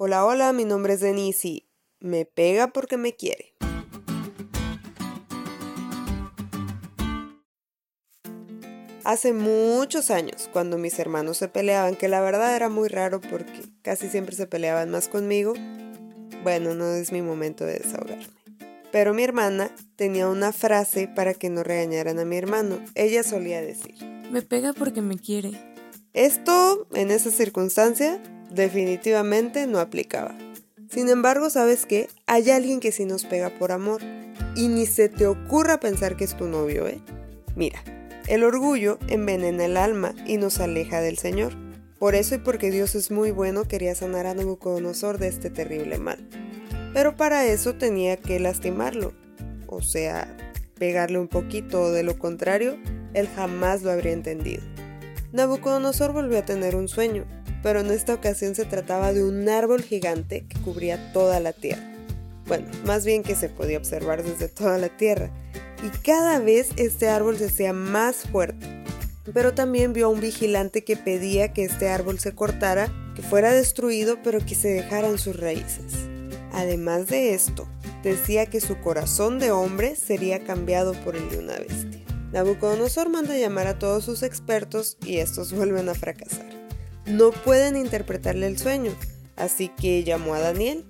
Hola, hola, mi nombre es Denise y me pega porque me quiere. Hace muchos años, cuando mis hermanos se peleaban, que la verdad era muy raro porque casi siempre se peleaban más conmigo, bueno, no es mi momento de desahogarme. Pero mi hermana tenía una frase para que no regañaran a mi hermano. Ella solía decir, me pega porque me quiere. Esto, en esa circunstancia, definitivamente no aplicaba. Sin embargo, ¿sabes qué? Hay alguien que sí nos pega por amor. Y ni se te ocurra pensar que es tu novio, ¿eh? Mira, el orgullo envenena el alma y nos aleja del Señor. Por eso y porque Dios es muy bueno, quería sanar a Nabucodonosor de este terrible mal. Pero para eso tenía que lastimarlo, o sea, pegarle un poquito, de lo contrario, él jamás lo habría entendido. Nabucodonosor volvió a tener un sueño, pero en esta ocasión se trataba de un árbol gigante que cubría toda la tierra. Bueno, más bien que se podía observar desde toda la tierra, y cada vez este árbol se hacía más fuerte. Pero también vio a un vigilante que pedía que este árbol se cortara, que fuera destruido, pero que se dejaran sus raíces. Además de esto, decía que su corazón de hombre sería cambiado por el de una bestia. Nabucodonosor manda llamar a todos sus expertos y estos vuelven a fracasar no pueden interpretarle el sueño, así que llamó a Daniel.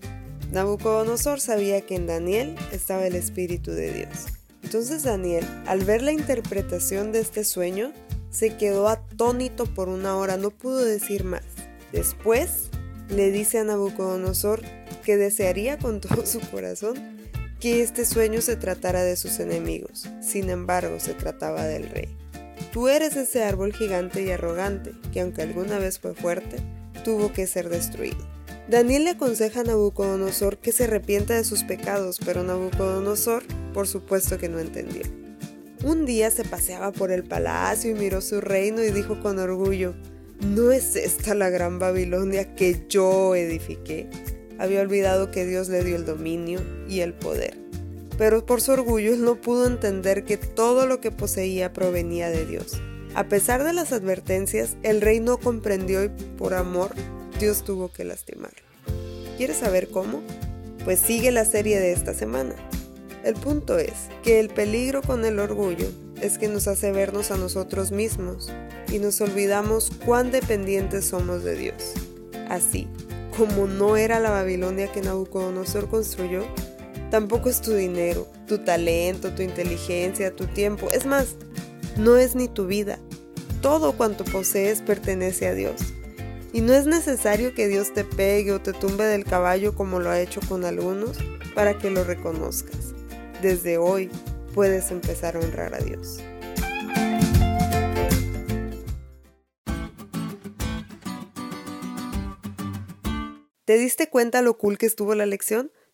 Nabucodonosor sabía que en Daniel estaba el Espíritu de Dios. Entonces Daniel, al ver la interpretación de este sueño, se quedó atónito por una hora, no pudo decir más. Después le dice a Nabucodonosor que desearía con todo su corazón que este sueño se tratara de sus enemigos. Sin embargo, se trataba del rey. Tú eres ese árbol gigante y arrogante, que aunque alguna vez fue fuerte, tuvo que ser destruido. Daniel le aconseja a Nabucodonosor que se arrepienta de sus pecados, pero Nabucodonosor, por supuesto que no entendió. Un día se paseaba por el palacio y miró su reino y dijo con orgullo, ¿no es esta la gran Babilonia que yo edifiqué? Había olvidado que Dios le dio el dominio y el poder pero por su orgullo no pudo entender que todo lo que poseía provenía de Dios. A pesar de las advertencias, el rey no comprendió y por amor Dios tuvo que lastimarlo. ¿Quieres saber cómo? Pues sigue la serie de esta semana. El punto es que el peligro con el orgullo es que nos hace vernos a nosotros mismos y nos olvidamos cuán dependientes somos de Dios. Así, como no era la Babilonia que Nabucodonosor construyó, Tampoco es tu dinero, tu talento, tu inteligencia, tu tiempo. Es más, no es ni tu vida. Todo cuanto posees pertenece a Dios. Y no es necesario que Dios te pegue o te tumbe del caballo como lo ha hecho con algunos para que lo reconozcas. Desde hoy puedes empezar a honrar a Dios. ¿Te diste cuenta lo cool que estuvo la lección?